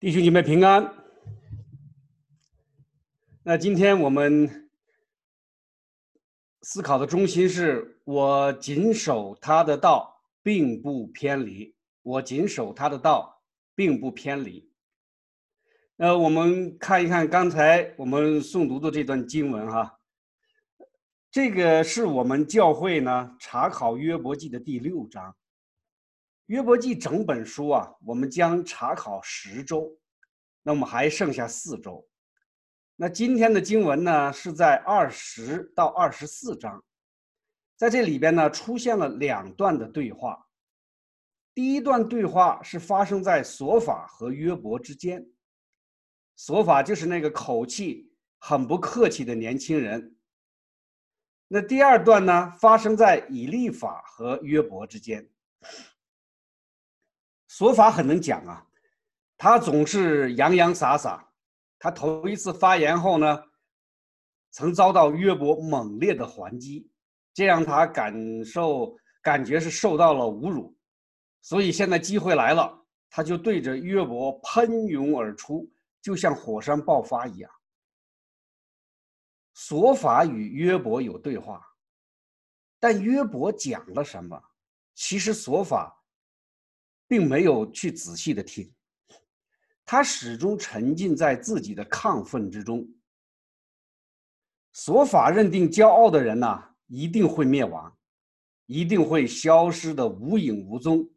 弟兄姐妹平安。那今天我们思考的中心是我谨守他的道，并不偏离。我谨守他的道，并不偏离。呃，我们看一看刚才我们诵读的这段经文哈，这个是我们教会呢查考约伯记的第六章。约伯记整本书啊，我们将查考十周，那么还剩下四周。那今天的经文呢，是在二十到二十四章，在这里边呢出现了两段的对话。第一段对话是发生在索法和约伯之间，索法就是那个口气很不客气的年轻人。那第二段呢，发生在以利法和约伯之间。说法很能讲啊，他总是洋洋洒洒。他头一次发言后呢，曾遭到约伯猛烈的还击，这让他感受感觉是受到了侮辱。所以现在机会来了，他就对着约伯喷涌而出，就像火山爆发一样。索法与约伯有对话，但约伯讲了什么？其实索法。并没有去仔细的听，他始终沉浸在自己的亢奋之中。索法认定骄傲的人呐，一定会灭亡，一定会消失的无影无踪，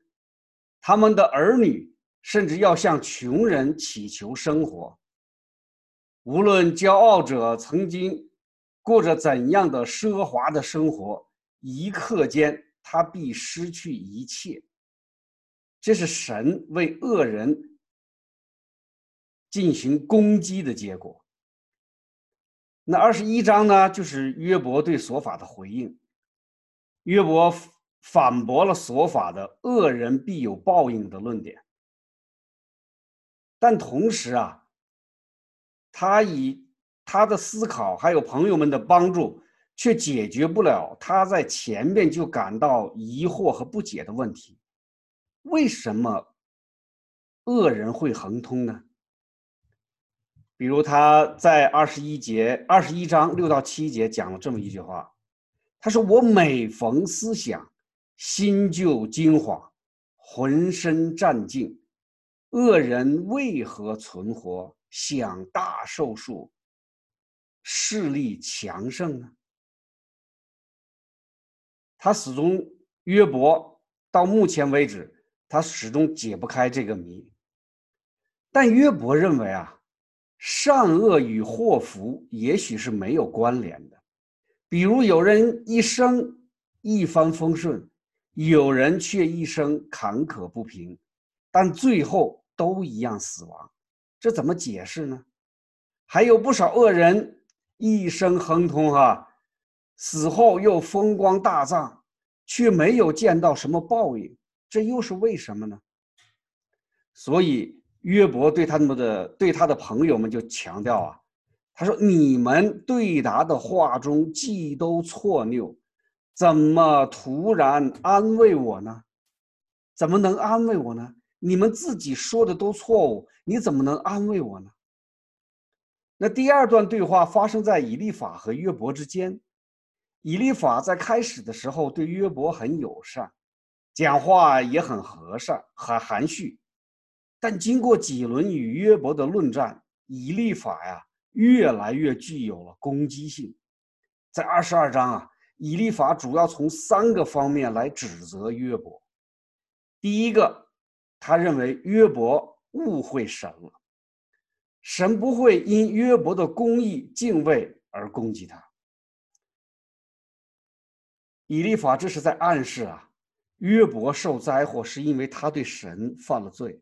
他们的儿女甚至要向穷人乞求生活。无论骄傲者曾经过着怎样的奢华的生活，一刻间他必失去一切。这是神为恶人进行攻击的结果。那二十一章呢，就是约伯对索法的回应。约伯反驳了索法的“恶人必有报应”的论点，但同时啊，他以他的思考还有朋友们的帮助，却解决不了他在前面就感到疑惑和不解的问题。为什么恶人会亨通呢？比如他在二十一节、二十一章六到七节讲了这么一句话，他说：“我每逢思想，心就惊惶，浑身战兢。恶人为何存活，享大寿数，势力强盛呢？”他始终约伯到目前为止。他始终解不开这个谜，但约伯认为啊，善恶与祸福也许是没有关联的。比如有人一生一帆风顺，有人却一生坎坷不平，但最后都一样死亡，这怎么解释呢？还有不少恶人一生亨通哈，死后又风光大葬，却没有见到什么报应。这又是为什么呢？所以约伯对他们的对他的朋友们就强调啊，他说：“你们对答的话中既都错谬，怎么突然安慰我呢？怎么能安慰我呢？你们自己说的都错误，你怎么能安慰我呢？”那第二段对话发生在以利法和约伯之间，以利法在开始的时候对约伯很友善。讲话也很和善，很含蓄，但经过几轮与约伯的论战，以利法呀越来越具有了攻击性。在二十二章啊，以利法主要从三个方面来指责约伯。第一个，他认为约伯误会神了，神不会因约伯的公义敬畏而攻击他。以利法这是在暗示啊。约伯受灾祸是因为他对神犯了罪。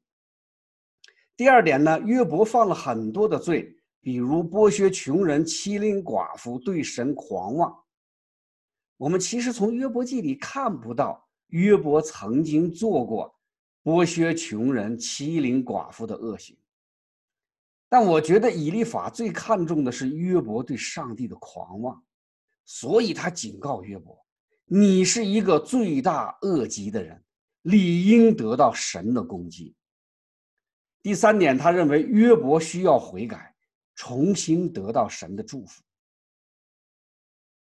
第二点呢，约伯犯了很多的罪，比如剥削穷人、欺凌寡妇、对神狂妄。我们其实从约伯记里看不到约伯曾经做过剥削穷人、欺凌寡妇的恶行。但我觉得以利法最看重的是约伯对上帝的狂妄，所以他警告约伯。你是一个罪大恶极的人，理应得到神的攻击。第三点，他认为约伯需要悔改，重新得到神的祝福。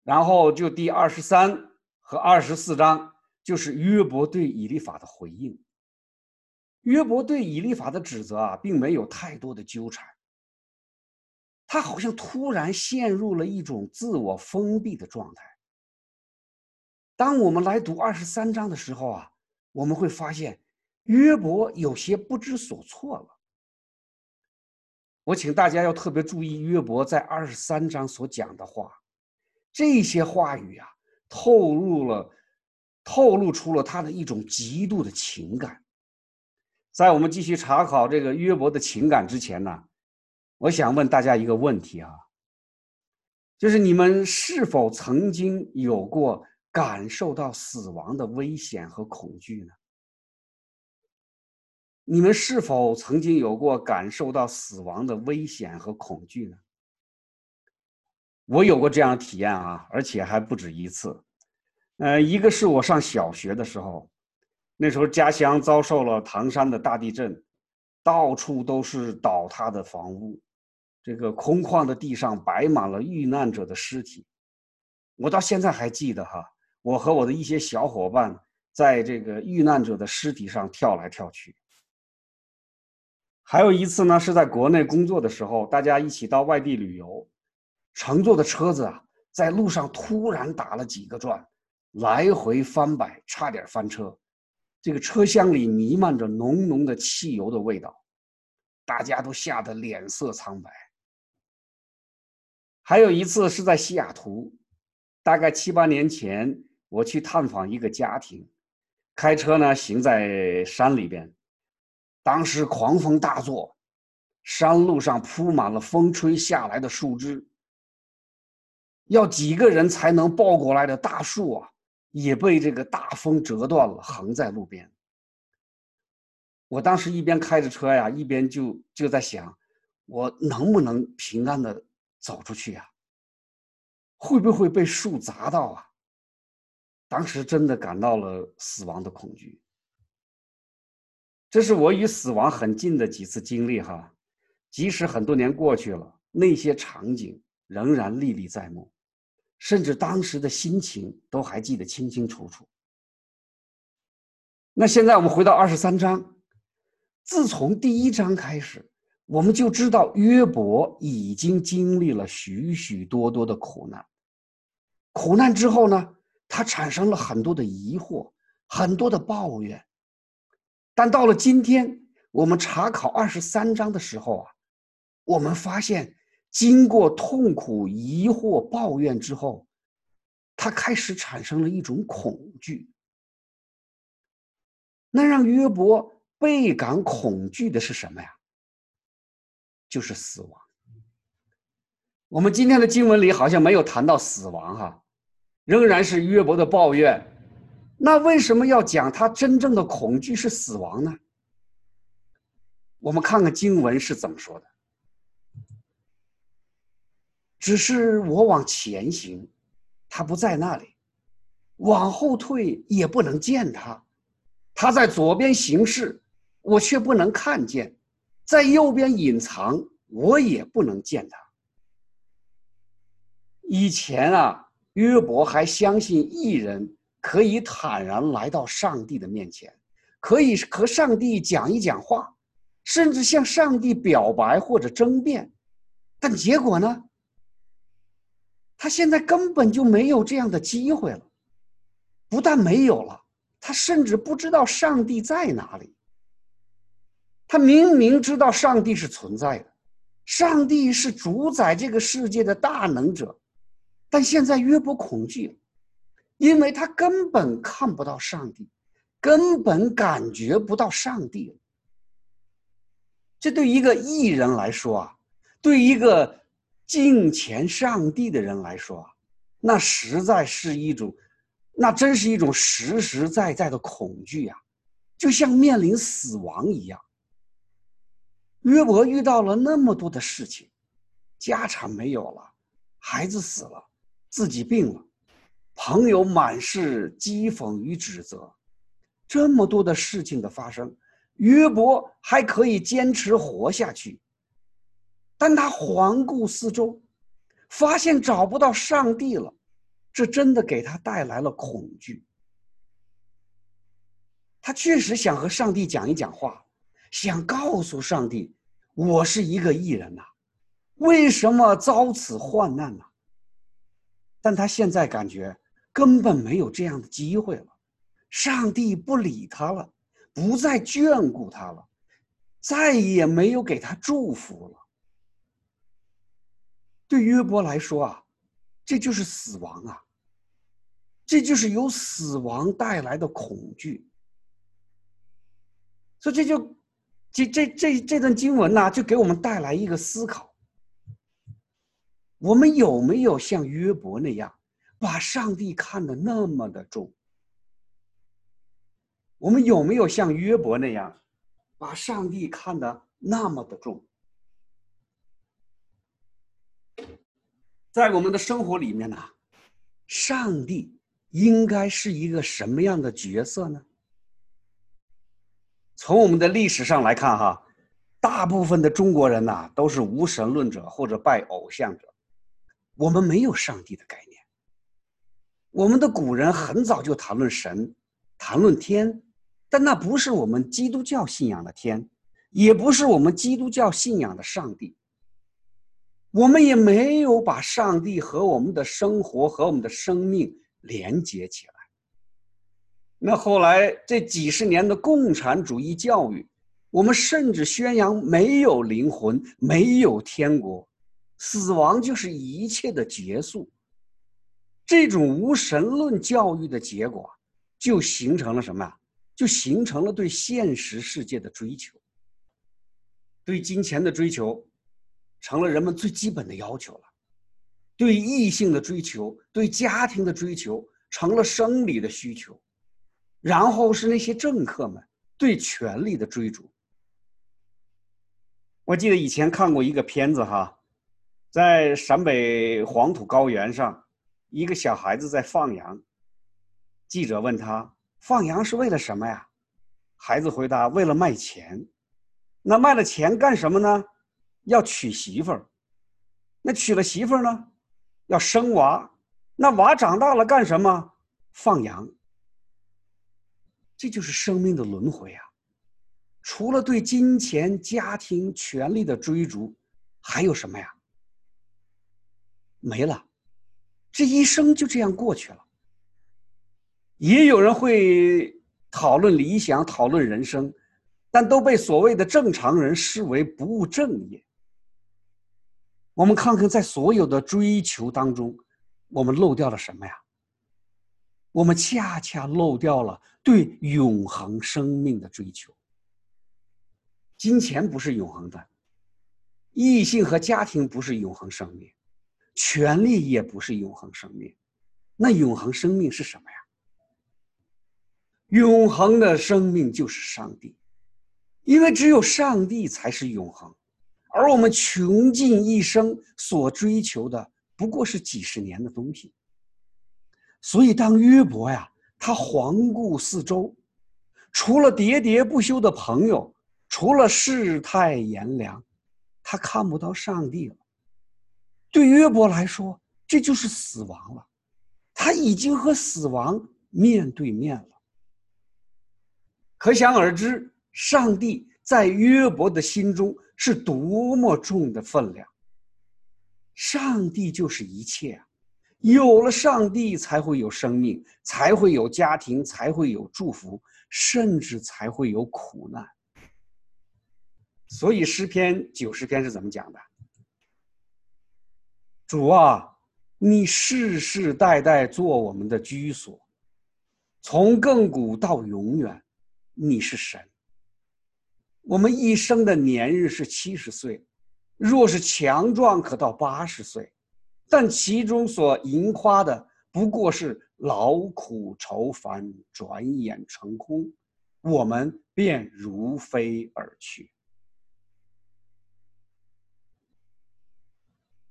然后就第二十三和二十四章，就是约伯对以利法的回应。约伯对以利法的指责啊，并没有太多的纠缠。他好像突然陷入了一种自我封闭的状态。当我们来读二十三章的时候啊，我们会发现约伯有些不知所措了。我请大家要特别注意约伯在二十三章所讲的话，这些话语啊，透露了，透露出了他的一种极度的情感。在我们继续查考这个约伯的情感之前呢。我想问大家一个问题啊，就是你们是否曾经有过感受到死亡的危险和恐惧呢？你们是否曾经有过感受到死亡的危险和恐惧呢？我有过这样体验啊，而且还不止一次。呃，一个是我上小学的时候，那时候家乡遭受了唐山的大地震，到处都是倒塌的房屋。这个空旷的地上摆满了遇难者的尸体，我到现在还记得哈，我和我的一些小伙伴在这个遇难者的尸体上跳来跳去。还有一次呢，是在国内工作的时候，大家一起到外地旅游，乘坐的车子啊，在路上突然打了几个转，来回翻摆，差点翻车。这个车厢里弥漫着浓浓的汽油的味道，大家都吓得脸色苍白。还有一次是在西雅图，大概七八年前，我去探访一个家庭，开车呢行在山里边，当时狂风大作，山路上铺满了风吹下来的树枝，要几个人才能抱过来的大树啊，也被这个大风折断了，横在路边。我当时一边开着车呀，一边就就在想，我能不能平安的。走出去呀，会不会被树砸到啊？当时真的感到了死亡的恐惧。这是我与死亡很近的几次经历哈，即使很多年过去了，那些场景仍然历历在目，甚至当时的心情都还记得清清楚楚。那现在我们回到二十三章，自从第一章开始。我们就知道约伯已经经历了许许多多的苦难。苦难之后呢，他产生了很多的疑惑，很多的抱怨。但到了今天，我们查考二十三章的时候啊，我们发现，经过痛苦、疑惑、抱怨之后，他开始产生了一种恐惧。那让约伯倍感恐惧的是什么呀？就是死亡。我们今天的经文里好像没有谈到死亡，哈，仍然是约伯的抱怨。那为什么要讲他真正的恐惧是死亡呢？我们看看经文是怎么说的。只是我往前行，他不在那里；往后退也不能见他。他在左边行事，我却不能看见。在右边隐藏，我也不能见他。以前啊，约伯还相信艺人可以坦然来到上帝的面前，可以和上帝讲一讲话，甚至向上帝表白或者争辩。但结果呢？他现在根本就没有这样的机会了。不但没有了，他甚至不知道上帝在哪里。他明明知道上帝是存在的，上帝是主宰这个世界的大能者，但现在约伯恐惧了，因为他根本看不到上帝，根本感觉不到上帝。这对一个艺人来说啊，对一个敬虔上帝的人来说啊，那实在是一种，那真是一种实实在在的恐惧呀，就像面临死亡一样。约伯遇到了那么多的事情，家产没有了，孩子死了，自己病了，朋友满是讥讽与指责，这么多的事情的发生，约伯还可以坚持活下去。但他环顾四周，发现找不到上帝了，这真的给他带来了恐惧。他确实想和上帝讲一讲话，想告诉上帝：“我是一个艺人呐，为什么遭此患难呢？”但他现在感觉根本没有这样的机会了，上帝不理他了，不再眷顾他了，再也没有给他祝福了。对约伯来说啊，这就是死亡啊，这就是由死亡带来的恐惧。所以这就，这这这这段经文呢，就给我们带来一个思考：我们有没有像约伯那样，把上帝看得那么的重？我们有没有像约伯那样，把上帝看得那么的重？在我们的生活里面呢，上帝应该是一个什么样的角色呢？从我们的历史上来看，哈，大部分的中国人呐都是无神论者或者拜偶像者，我们没有上帝的概念。我们的古人很早就谈论神，谈论天，但那不是我们基督教信仰的天，也不是我们基督教信仰的上帝。我们也没有把上帝和我们的生活和我们的生命连接起来。那后来这几十年的共产主义教育，我们甚至宣扬没有灵魂，没有天国，死亡就是一切的结束。这种无神论教育的结果，就形成了什么？就形成了对现实世界的追求，对金钱的追求。成了人们最基本的要求了，对异性的追求，对家庭的追求，成了生理的需求。然后是那些政客们对权力的追逐。我记得以前看过一个片子哈，在陕北黄土高原上，一个小孩子在放羊。记者问他：“放羊是为了什么呀？”孩子回答：“为了卖钱。”那卖了钱干什么呢？要娶媳妇儿，那娶了媳妇儿呢，要生娃，那娃长大了干什么？放羊。这就是生命的轮回啊！除了对金钱、家庭、权力的追逐，还有什么呀？没了，这一生就这样过去了。也有人会讨论理想、讨论人生，但都被所谓的正常人视为不务正业。我们看看，在所有的追求当中，我们漏掉了什么呀？我们恰恰漏掉了对永恒生命的追求。金钱不是永恒的，异性和家庭不是永恒生命，权力也不是永恒生命。那永恒生命是什么呀？永恒的生命就是上帝，因为只有上帝才是永恒。而我们穷尽一生所追求的，不过是几十年的东西。所以，当约伯呀，他环顾四周，除了喋喋不休的朋友，除了世态炎凉，他看不到上帝了。对约伯来说，这就是死亡了。他已经和死亡面对面了。可想而知，上帝在约伯的心中。是多么重的分量！上帝就是一切啊，有了上帝才会有生命，才会有家庭，才会有祝福，甚至才会有苦难。所以诗篇九十篇是怎么讲的？主啊，你世世代代做我们的居所，从亘古到永远，你是神。我们一生的年日是七十岁，若是强壮，可到八十岁，但其中所盈夸的不过是劳苦愁烦，转眼成空，我们便如飞而去。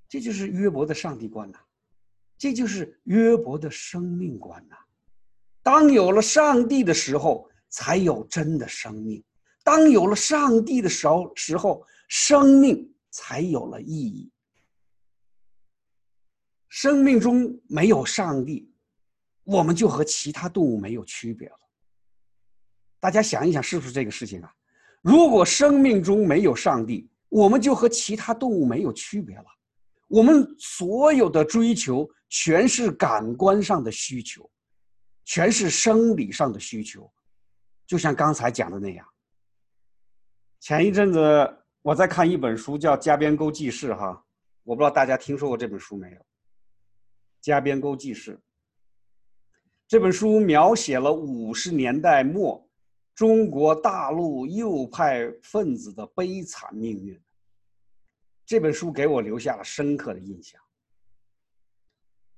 这就是约伯的上帝观呐，这就是约伯的生命观呐。当有了上帝的时候，才有真的生命。当有了上帝的时候，时候生命才有了意义。生命中没有上帝，我们就和其他动物没有区别了。大家想一想，是不是这个事情啊？如果生命中没有上帝，我们就和其他动物没有区别了。我们所有的追求全是感官上的需求，全是生理上的需求，就像刚才讲的那样。前一阵子我在看一本书，叫《加边沟记事》哈，我不知道大家听说过这本书没有？《加边沟记事》这本书描写了五十年代末。中国大陆右派分子的悲惨命运。这本书给我留下了深刻的印象。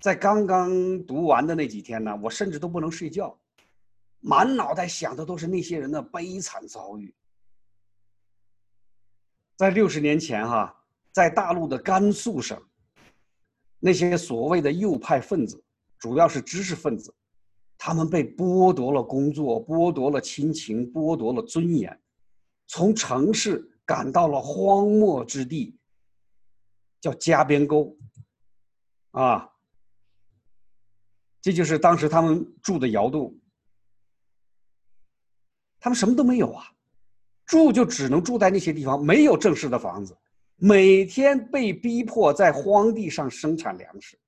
在刚刚读完的那几天呢，我甚至都不能睡觉，满脑袋想的都是那些人的悲惨遭遇。在六十年前，哈，在大陆的甘肃省，那些所谓的右派分子，主要是知识分子。他们被剥夺了工作，剥夺了亲情，剥夺了尊严，从城市赶到了荒漠之地，叫加边沟，啊，这就是当时他们住的窑洞。他们什么都没有啊，住就只能住在那些地方，没有正式的房子，每天被逼迫在荒地上生产粮食。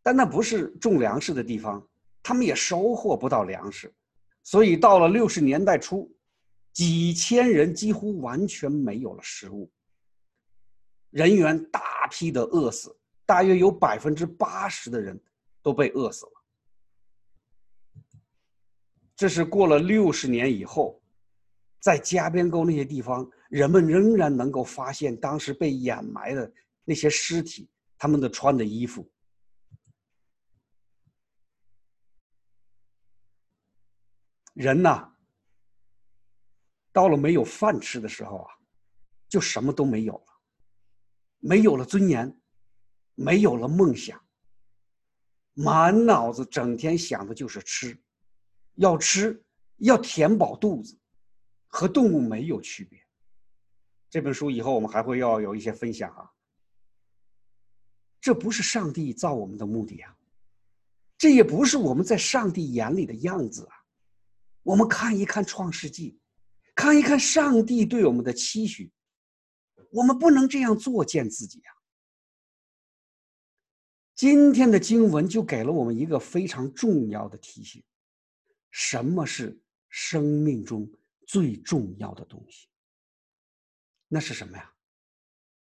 但那不是种粮食的地方，他们也收获不到粮食，所以到了六十年代初，几千人几乎完全没有了食物，人员大批的饿死，大约有百分之八十的人都被饿死了。这是过了六十年以后，在加边沟那些地方，人们仍然能够发现当时被掩埋的那些尸体，他们的穿的衣服。人呐，到了没有饭吃的时候啊，就什么都没有了，没有了尊严，没有了梦想，满脑子整天想的就是吃，要吃，要填饱肚子，和动物没有区别。这本书以后我们还会要有一些分享啊。这不是上帝造我们的目的啊，这也不是我们在上帝眼里的样子啊。我们看一看《创世纪》，看一看上帝对我们的期许，我们不能这样作践自己呀。今天的经文就给了我们一个非常重要的提醒：什么是生命中最重要的东西？那是什么呀？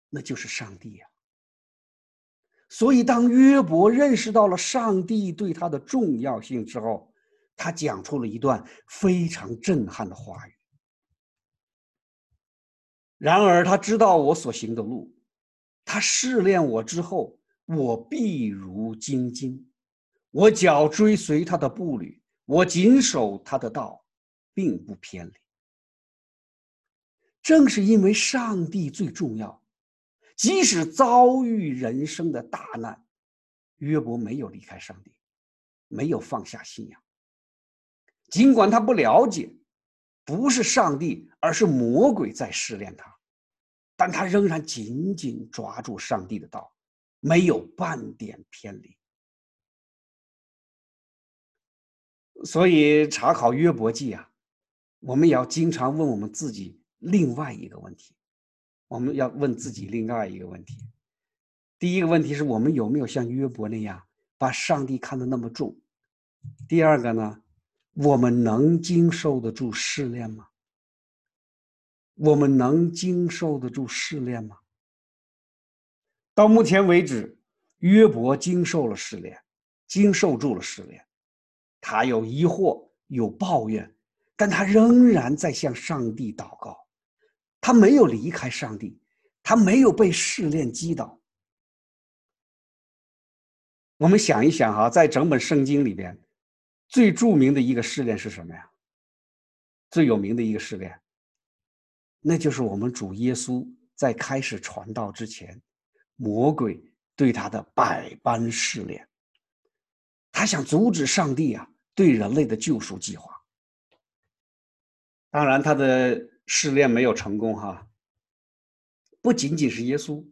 那就是上帝呀。所以，当约伯认识到了上帝对他的重要性之后，他讲出了一段非常震撼的话语。然而，他知道我所行的路，他试炼我之后，我必如金金，我脚追随他的步履，我谨守他的道，并不偏离。正是因为上帝最重要，即使遭遇人生的大难，约伯没有离开上帝，没有放下信仰。尽管他不了解，不是上帝，而是魔鬼在试炼他，但他仍然紧紧抓住上帝的道，没有半点偏离。所以查考约伯记啊，我们也要经常问我们自己另外一个问题：我们要问自己另外一个问题。第一个问题是我们有没有像约伯那样把上帝看得那么重？第二个呢？我们能经受得住试炼吗？我们能经受得住试炼吗？到目前为止，约伯经受了试炼，经受住了试炼，他有疑惑，有抱怨，但他仍然在向上帝祷告，他没有离开上帝，他没有被试炼击倒。我们想一想哈，在整本圣经里边。最著名的一个试炼是什么呀？最有名的一个试炼，那就是我们主耶稣在开始传道之前，魔鬼对他的百般试炼。他想阻止上帝啊对人类的救赎计划，当然，他的试炼没有成功哈。不仅仅是耶稣，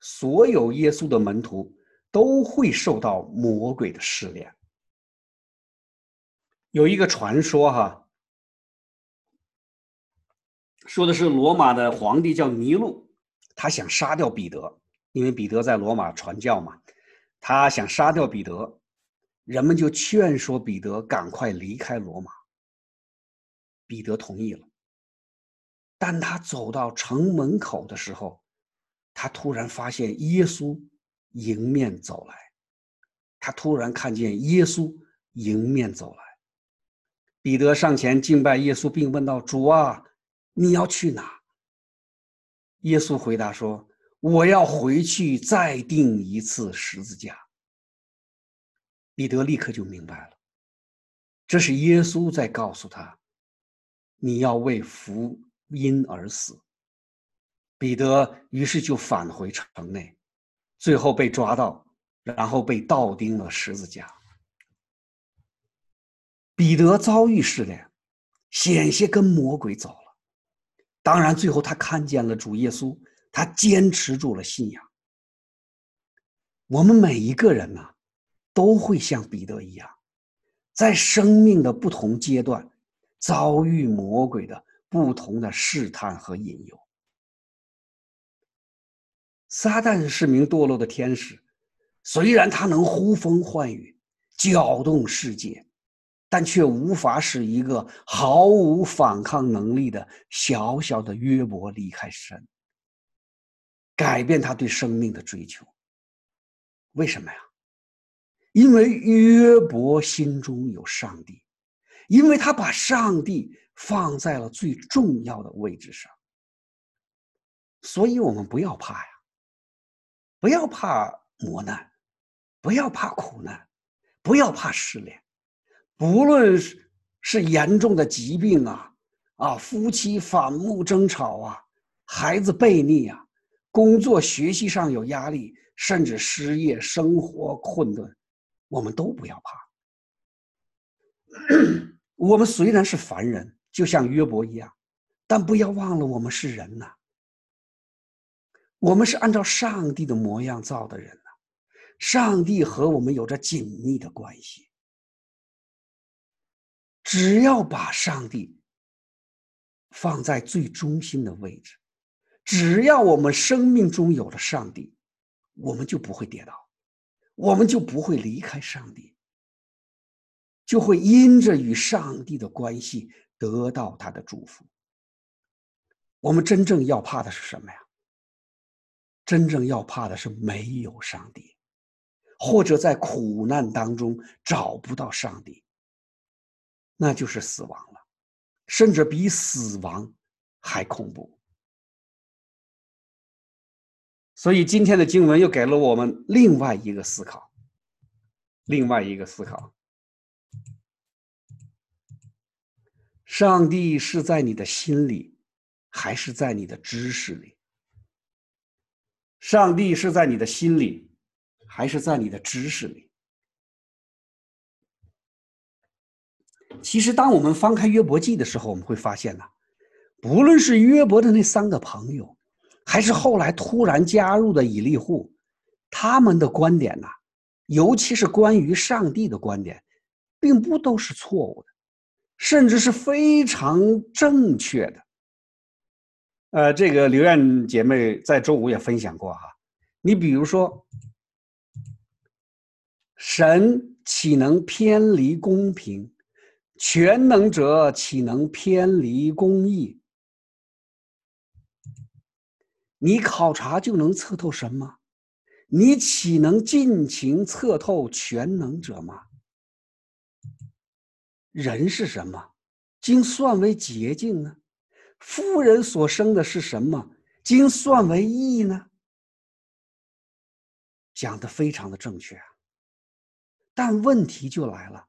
所有耶稣的门徒都会受到魔鬼的试炼。有一个传说哈，说的是罗马的皇帝叫尼禄，他想杀掉彼得，因为彼得在罗马传教嘛，他想杀掉彼得。人们就劝说彼得赶快离开罗马。彼得同意了，但他走到城门口的时候，他突然发现耶稣迎面走来。他突然看见耶稣迎面走来。彼得上前敬拜耶稣，并问道：“主啊，你要去哪？”耶稣回答说：“我要回去再钉一次十字架。”彼得立刻就明白了，这是耶稣在告诉他：“你要为福音而死。”彼得于是就返回城内，最后被抓到，然后被倒钉了十字架。彼得遭遇试炼，险些跟魔鬼走了。当然，最后他看见了主耶稣，他坚持住了信仰。我们每一个人呢？都会像彼得一样，在生命的不同阶段遭遇魔鬼的不同的试探和引诱。撒旦是名堕落的天使，虽然他能呼风唤雨、搅动世界，但却无法使一个毫无反抗能力的小小的约伯离开神，改变他对生命的追求。为什么呀？因为约伯心中有上帝，因为他把上帝放在了最重要的位置上，所以我们不要怕呀，不要怕磨难，不要怕苦难，不要怕失恋，不论是是严重的疾病啊，啊，夫妻反目争吵啊，孩子悖逆啊，工作学习上有压力，甚至失业，生活困顿。我们都不要怕。我们虽然是凡人，就像约伯一样，但不要忘了我们是人呐。我们是按照上帝的模样造的人呐。上帝和我们有着紧密的关系。只要把上帝放在最中心的位置，只要我们生命中有了上帝，我们就不会跌倒。我们就不会离开上帝，就会因着与上帝的关系得到他的祝福。我们真正要怕的是什么呀？真正要怕的是没有上帝，或者在苦难当中找不到上帝，那就是死亡了，甚至比死亡还恐怖。所以今天的经文又给了我们另外一个思考，另外一个思考：上帝是在你的心里，还是在你的知识里？上帝是在你的心里，还是在你的知识里？其实，当我们翻开约伯记的时候，我们会发现呢，不论是约伯的那三个朋友。还是后来突然加入的以利户，他们的观点呢，尤其是关于上帝的观点，并不都是错误的，甚至是非常正确的。呃，这个刘艳姐妹在周五也分享过哈，你比如说，神岂能偏离公平？全能者岂能偏离公义？你考察就能测透什么？你岂能尽情测透全能者吗？人是什么？经算为捷径呢？夫人所生的是什么？经算为义呢？讲的非常的正确啊。但问题就来了：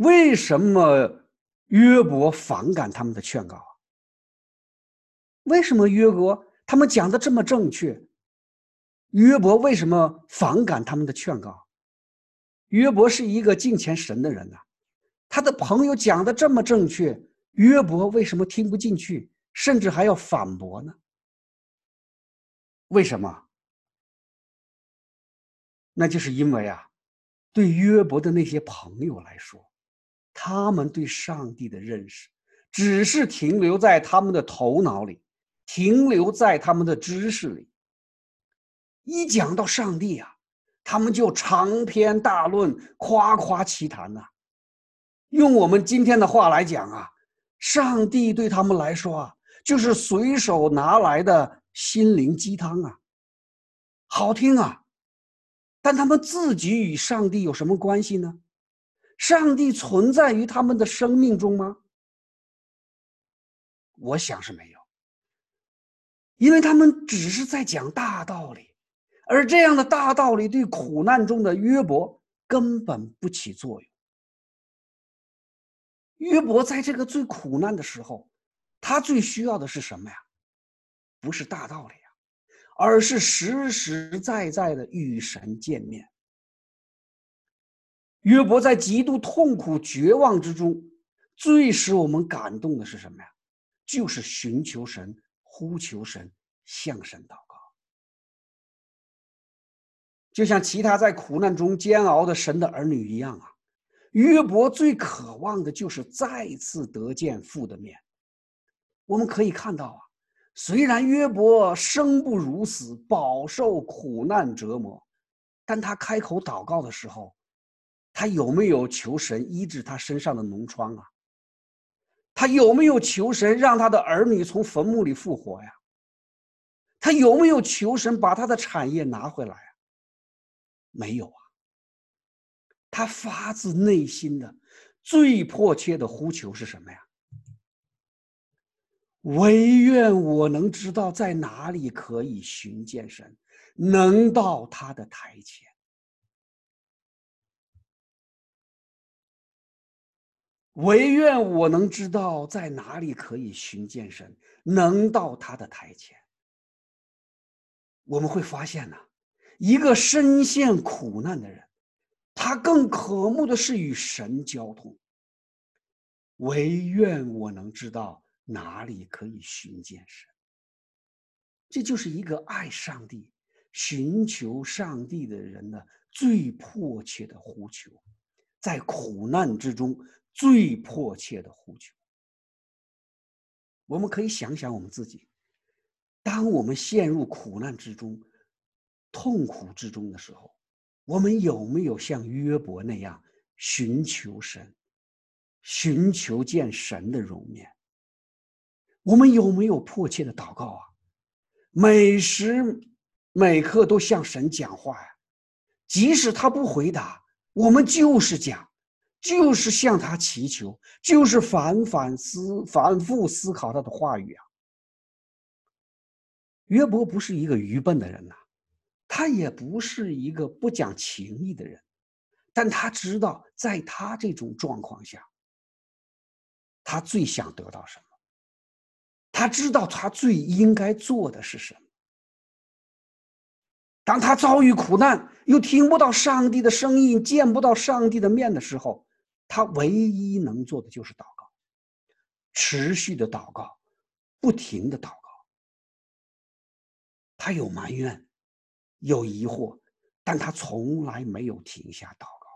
为什么约伯反感他们的劝告？为什么约伯？他们讲的这么正确，约伯为什么反感他们的劝告？约伯是一个敬虔神的人呐，他的朋友讲的这么正确，约伯为什么听不进去，甚至还要反驳呢？为什么？那就是因为啊，对约伯的那些朋友来说，他们对上帝的认识只是停留在他们的头脑里，停留在他们的知识里。一讲到上帝啊，他们就长篇大论、夸夸其谈呐。用我们今天的话来讲啊，上帝对他们来说啊，就是随手拿来的心灵鸡汤啊，好听啊。但他们自己与上帝有什么关系呢？上帝存在于他们的生命中吗？我想是没有，因为他们只是在讲大道理，而这样的大道理对苦难中的约伯根本不起作用。约伯在这个最苦难的时候，他最需要的是什么呀？不是大道理啊，而是实实在在的与神见面。约伯在极度痛苦、绝望之中，最使我们感动的是什么呀？就是寻求神、呼求神、向神祷告。就像其他在苦难中煎熬的神的儿女一样啊。约伯最渴望的就是再次得见父的面。我们可以看到啊，虽然约伯生不如死，饱受苦难折磨，但他开口祷告的时候，他有没有求神医治他身上的脓疮啊？他有没有求神让他的儿女从坟墓里复活呀？他有没有求神把他的产业拿回来啊？没有啊。他发自内心的、最迫切的呼求是什么呀？唯愿我能知道在哪里可以寻见神，能到他的台前。唯愿我能知道在哪里可以寻见神，能到他的台前。我们会发现呢，一个深陷苦难的人。他更渴慕的是与神交通。唯愿我能知道哪里可以寻见神。这就是一个爱上帝、寻求上帝的人的最迫切的呼求，在苦难之中最迫切的呼求。我们可以想想我们自己，当我们陷入苦难之中、痛苦之中的时候。我们有没有像约伯那样寻求神，寻求见神的容面？我们有没有迫切的祷告啊？每时每刻都向神讲话呀，即使他不回答，我们就是讲，就是向他祈求，就是反反思、反复思考他的话语啊。约伯不是一个愚笨的人呐。他也不是一个不讲情义的人，但他知道，在他这种状况下，他最想得到什么？他知道他最应该做的是什么。当他遭遇苦难，又听不到上帝的声音，见不到上帝的面的时候，他唯一能做的就是祷告，持续的祷告，不停的祷告。他有埋怨。有疑惑，但他从来没有停下祷告。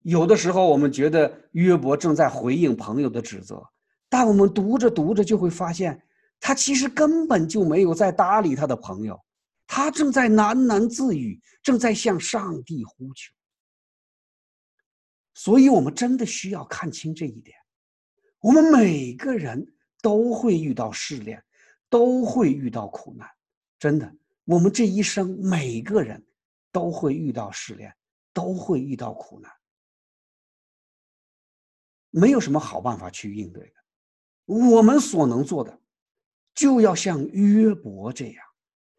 有的时候，我们觉得约伯正在回应朋友的指责，但我们读着读着就会发现，他其实根本就没有在搭理他的朋友，他正在喃喃自语，正在向上帝呼求。所以，我们真的需要看清这一点：我们每个人都会遇到试炼，都会遇到苦难，真的。我们这一生，每个人都会遇到试炼，都会遇到苦难，没有什么好办法去应对的。我们所能做的，就要像约伯这样，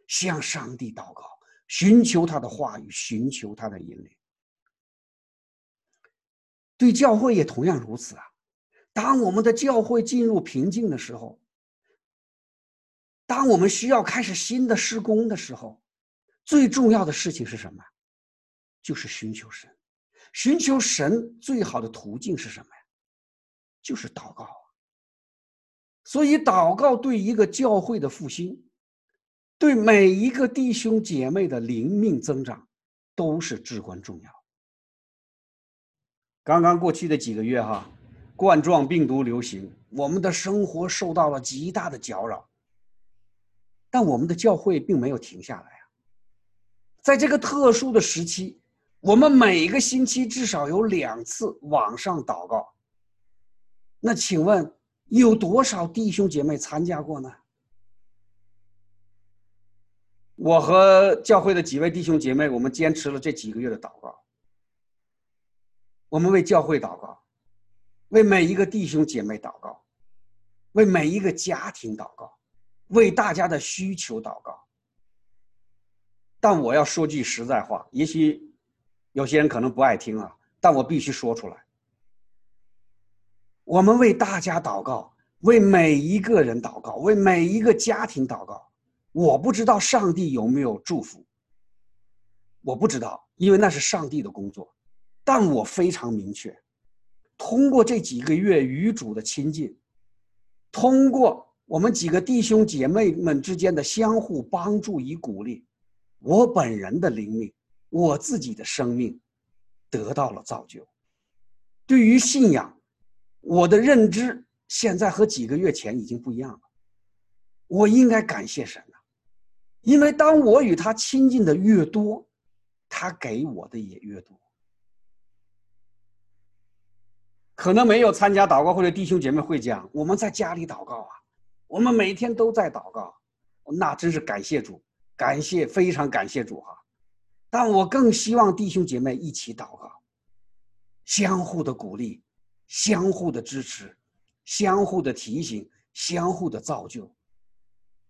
向上帝祷告，寻求他的话语，寻求他的引领。对教会也同样如此啊！当我们的教会进入瓶颈的时候，当我们需要开始新的施工的时候，最重要的事情是什么？就是寻求神。寻求神最好的途径是什么呀？就是祷告啊！所以，祷告对一个教会的复兴，对每一个弟兄姐妹的灵命增长，都是至关重要。刚刚过去的几个月，哈，冠状病毒流行，我们的生活受到了极大的搅扰，但我们的教会并没有停下来啊。在这个特殊的时期，我们每个星期至少有两次网上祷告。那请问？有多少弟兄姐妹参加过呢？我和教会的几位弟兄姐妹，我们坚持了这几个月的祷告。我们为教会祷告，为每一个弟兄姐妹祷告，为每一个家庭祷告，为大家的需求祷告。但我要说句实在话，也许有些人可能不爱听啊，但我必须说出来。我们为大家祷告，为每一个人祷告，为每一个家庭祷告。我不知道上帝有没有祝福，我不知道，因为那是上帝的工作。但我非常明确，通过这几个月与主的亲近，通过我们几个弟兄姐妹们之间的相互帮助与鼓励，我本人的灵命，我自己的生命，得到了造就。对于信仰。我的认知现在和几个月前已经不一样了，我应该感谢神啊，因为当我与他亲近的越多，他给我的也越多。可能没有参加祷告会的弟兄姐妹会讲，我们在家里祷告啊，我们每天都在祷告，那真是感谢主，感谢非常感谢主哈。但我更希望弟兄姐妹一起祷告，相互的鼓励。相互的支持，相互的提醒，相互的造就，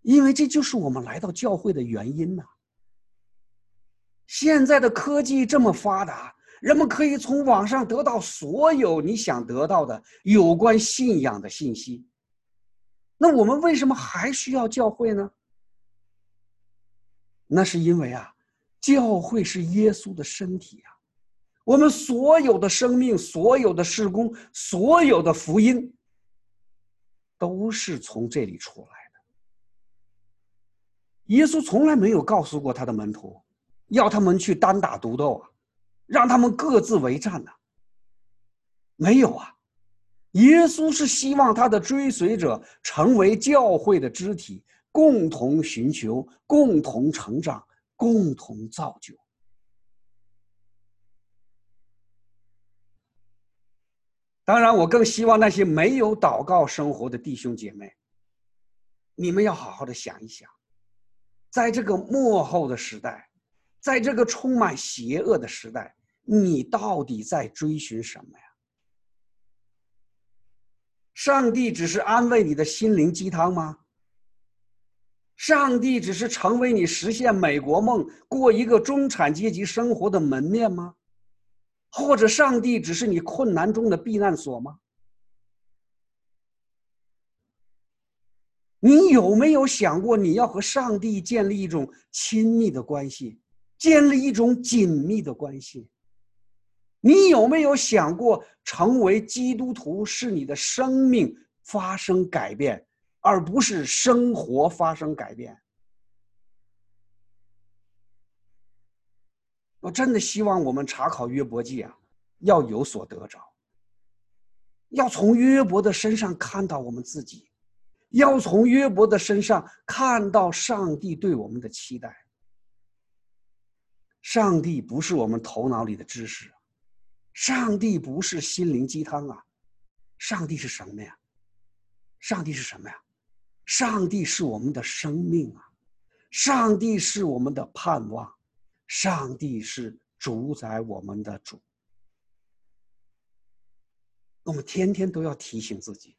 因为这就是我们来到教会的原因呐。现在的科技这么发达，人们可以从网上得到所有你想得到的有关信仰的信息。那我们为什么还需要教会呢？那是因为啊，教会是耶稣的身体啊。我们所有的生命、所有的事工、所有的福音，都是从这里出来的。耶稣从来没有告诉过他的门徒，要他们去单打独斗啊，让他们各自为战呐。没有啊，耶稣是希望他的追随者成为教会的肢体，共同寻求、共同成长、共同造就。当然，我更希望那些没有祷告生活的弟兄姐妹，你们要好好的想一想，在这个幕后的时代，在这个充满邪恶的时代，你到底在追寻什么呀？上帝只是安慰你的心灵鸡汤吗？上帝只是成为你实现美国梦、过一个中产阶级生活的门面吗？或者上帝只是你困难中的避难所吗？你有没有想过你要和上帝建立一种亲密的关系，建立一种紧密的关系？你有没有想过成为基督徒是你的生命发生改变，而不是生活发生改变？我真的希望我们查考约伯记啊，要有所得着。要从约伯的身上看到我们自己，要从约伯的身上看到上帝对我们的期待。上帝不是我们头脑里的知识，上帝不是心灵鸡汤啊，上帝是什么呀？上帝是什么呀？上帝是我们的生命啊，上帝是我们的盼望。上帝是主宰我们的主，我们天天都要提醒自己，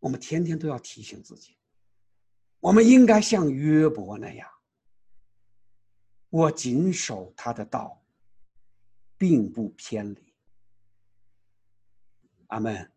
我们天天都要提醒自己，我们应该像约伯那样，我谨守他的道，并不偏离。阿门。